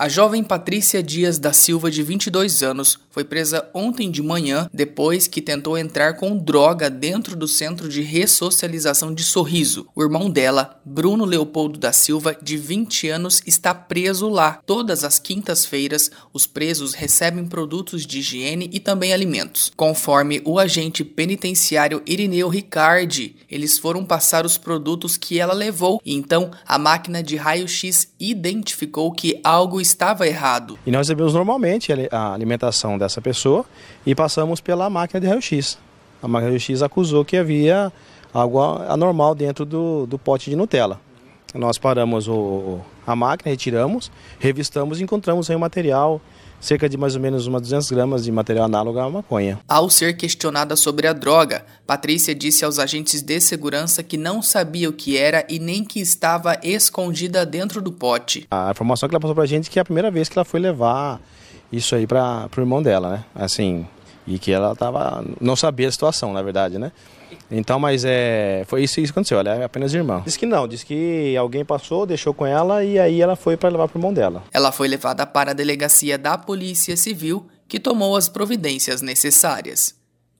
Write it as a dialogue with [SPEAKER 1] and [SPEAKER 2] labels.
[SPEAKER 1] A jovem Patrícia Dias da Silva, de 22 anos, foi presa ontem de manhã depois que tentou entrar com droga dentro do centro de ressocialização de Sorriso. O irmão dela, Bruno Leopoldo da Silva, de 20 anos, está preso lá. Todas as quintas-feiras, os presos recebem produtos de higiene e também alimentos. Conforme o agente penitenciário Irineu Ricardi, eles foram passar os produtos que ela levou e então a máquina de raio-x identificou que algo estava errado.
[SPEAKER 2] E nós recebemos normalmente a alimentação dessa pessoa e passamos pela máquina de raio-x. A máquina de raio-x acusou que havia algo anormal dentro do, do pote de Nutella. Nós paramos o, a máquina, retiramos, revistamos e encontramos aí o material cerca de mais ou menos umas 200 gramas de material análogo à maconha.
[SPEAKER 1] Ao ser questionada sobre a droga, Patrícia disse aos agentes de segurança que não sabia o que era e nem que estava escondida dentro do pote.
[SPEAKER 2] A informação que ela passou pra gente é que é a primeira vez que ela foi levar isso aí para o irmão dela, né? Assim, e que ela tava não sabia a situação, na verdade, né? Então, mas é, foi isso, isso que aconteceu, ela é apenas irmã. Diz que não, diz que alguém passou, deixou com ela e aí ela foi para levar para o irmão dela.
[SPEAKER 1] Ela foi levada para a delegacia da Polícia Civil, que tomou as providências necessárias.